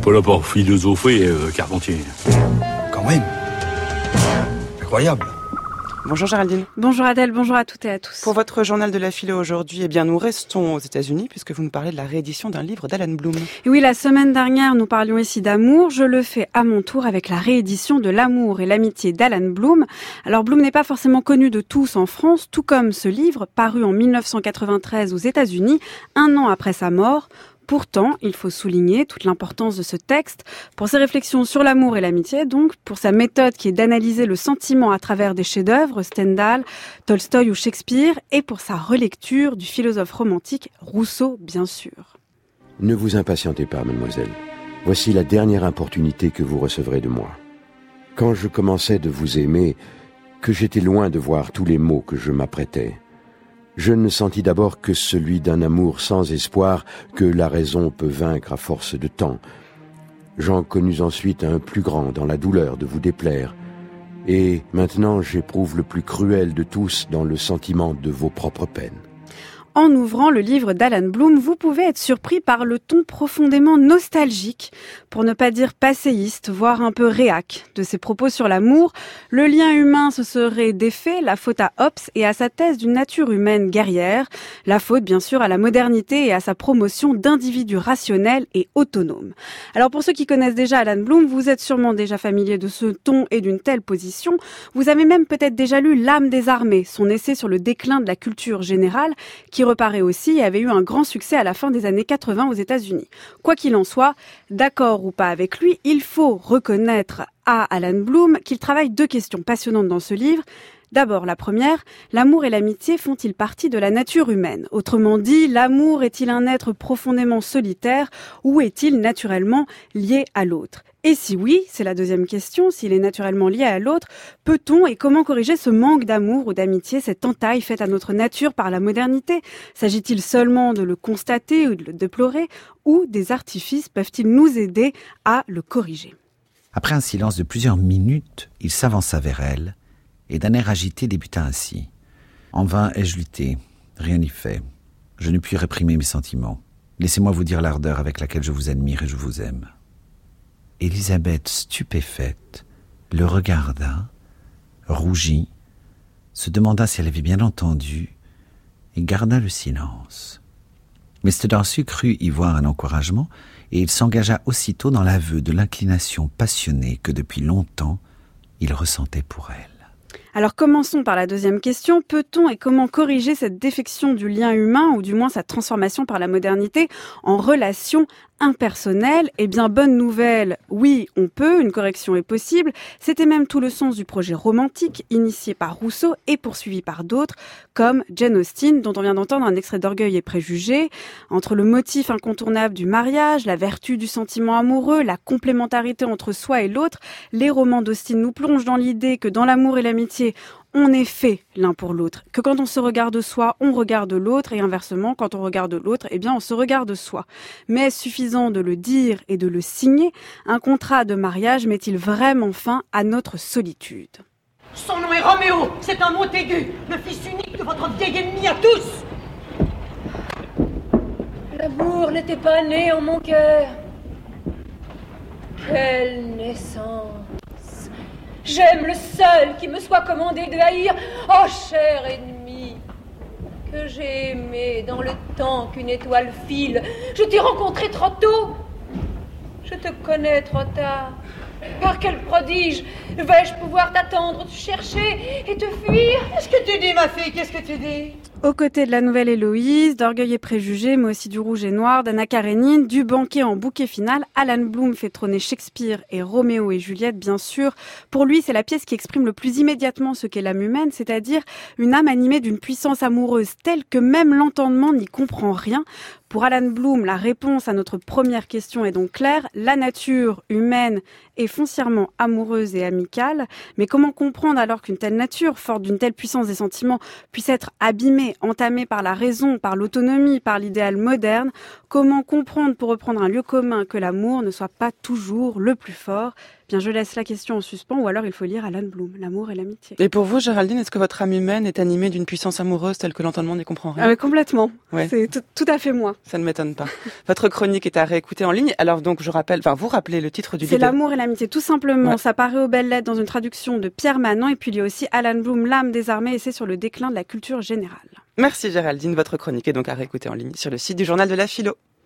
pas là pour philosopher, euh, Carpentier. Quand même. Incroyable. Bonjour Géraldine. Bonjour Adèle, bonjour à toutes et à tous. Pour votre journal de la philo aujourd'hui, eh bien nous restons aux États-Unis puisque vous nous parlez de la réédition d'un livre d'Alan Bloom. Et oui, la semaine dernière, nous parlions ici d'amour. Je le fais à mon tour avec la réédition de L'amour et l'amitié d'Alan Bloom. Alors Bloom n'est pas forcément connu de tous en France, tout comme ce livre paru en 1993 aux États-Unis, un an après sa mort. Pourtant, il faut souligner toute l'importance de ce texte pour ses réflexions sur l'amour et l'amitié, donc pour sa méthode qui est d'analyser le sentiment à travers des chefs-d'œuvre, Stendhal, Tolstoï ou Shakespeare, et pour sa relecture du philosophe romantique Rousseau, bien sûr. Ne vous impatientez pas, mademoiselle. Voici la dernière opportunité que vous recevrez de moi. Quand je commençais de vous aimer, que j'étais loin de voir tous les maux que je m'apprêtais, je ne sentis d'abord que celui d'un amour sans espoir que la raison peut vaincre à force de temps. J'en connus ensuite un plus grand dans la douleur de vous déplaire, et maintenant j'éprouve le plus cruel de tous dans le sentiment de vos propres peines. En ouvrant le livre d'Alan Bloom, vous pouvez être surpris par le ton profondément nostalgique, pour ne pas dire passéiste, voire un peu réac, de ses propos sur l'amour. Le lien humain se serait défait, la faute à Hobbes et à sa thèse d'une nature humaine guerrière, la faute bien sûr à la modernité et à sa promotion d'individus rationnels et autonomes. Alors pour ceux qui connaissent déjà Alan Bloom, vous êtes sûrement déjà familier de ce ton et d'une telle position. Vous avez même peut-être déjà lu L'âme des armées, son essai sur le déclin de la culture générale, qui qui reparaît aussi et avait eu un grand succès à la fin des années 80 aux États-Unis. Quoi qu'il en soit, d'accord ou pas avec lui, il faut reconnaître à Alan Bloom qu'il travaille deux questions passionnantes dans ce livre. D'abord, la première, l'amour et l'amitié font-ils partie de la nature humaine? Autrement dit, l'amour est-il un être profondément solitaire ou est-il naturellement lié à l'autre? Et si oui, c'est la deuxième question, s'il est naturellement lié à l'autre, peut-on et comment corriger ce manque d'amour ou d'amitié, cette entaille faite à notre nature par la modernité? S'agit-il seulement de le constater ou de le déplorer ou des artifices peuvent-ils nous aider à le corriger? Après un silence de plusieurs minutes, il s'avança vers elle et d'un air agité débuta ainsi. En vain ai-je lutté, rien n'y fait. Je ne puis réprimer mes sentiments. Laissez-moi vous dire l'ardeur avec laquelle je vous admire et je vous aime. Élisabeth, stupéfaite, le regarda, rougit, se demanda si elle avait bien entendu, et garda le silence. Mr. Darcy crut y voir un encouragement, et il s'engagea aussitôt dans l'aveu de l'inclination passionnée que depuis longtemps il ressentait pour elle. Alors commençons par la deuxième question. Peut-on et comment corriger cette défection du lien humain, ou du moins sa transformation par la modernité, en relation impersonnel, eh bien bonne nouvelle, oui, on peut, une correction est possible. C'était même tout le sens du projet romantique initié par Rousseau et poursuivi par d'autres, comme Jane Austen, dont on vient d'entendre un extrait d'Orgueil et Préjugés. Entre le motif incontournable du mariage, la vertu du sentiment amoureux, la complémentarité entre soi et l'autre, les romans d'Austen nous plongent dans l'idée que dans l'amour et l'amitié, on est fait l'un pour l'autre. Que quand on se regarde soi, on regarde l'autre et inversement, quand on regarde l'autre, eh bien, on se regarde soi. Mais est-ce suffisant de le dire et de le signer Un contrat de mariage met-il vraiment fin à notre solitude? Son nom est Roméo, c'est un Montaigu, le fils unique de votre vieil ennemi à tous. L'amour n'était pas né en mon cœur. Quelle naissance J'aime le seul qui me soit commandé de haïr, oh cher ennemi, que j'ai aimé dans le temps qu'une étoile file. Je t'ai rencontré trop tôt, je te connais trop tard. Par quel prodige vais-je pouvoir t'attendre, te chercher et te fuir? Qu'est-ce que tu dis, ma fille? Qu'est-ce que tu dis? Aux côtés de la nouvelle Héloïse, d'Orgueil et Préjugés, mais aussi du Rouge et Noir, d'Anna Karenine, du banquet en bouquet final, Alan Bloom fait trôner Shakespeare et Roméo et Juliette, bien sûr. Pour lui, c'est la pièce qui exprime le plus immédiatement ce qu'est l'âme humaine, c'est-à-dire une âme animée d'une puissance amoureuse telle que même l'entendement n'y comprend rien. Pour Alan Bloom, la réponse à notre première question est donc claire. La nature humaine est foncièrement amoureuse et amicale. Mais comment comprendre alors qu'une telle nature, forte d'une telle puissance des sentiments, puisse être abîmée, entamée par la raison, par l'autonomie, par l'idéal moderne? Comment comprendre, pour reprendre un lieu commun, que l'amour ne soit pas toujours le plus fort? Bien, je laisse la question en suspens, ou alors il faut lire Alan Bloom, L'amour et l'amitié. Et pour vous, Géraldine, est-ce que votre âme humaine est animée d'une puissance amoureuse telle que l'entendement n'y comprend rien? Ah Complètement. C'est tout à fait moi. ça ne m'étonne pas. Votre chronique est à réécouter en ligne. Alors donc, je rappelle, enfin, vous rappelez le titre du livre. C'est l'amour et l'amitié, tout simplement. Ça paraît aux belles lettres dans une traduction de Pierre Manon. Et puis il y a aussi Alan Bloom, l'âme des armées, et c'est sur le déclin de la culture générale. Merci Géraldine. Votre chronique est donc à réécouter en ligne sur le site du journal de la philo.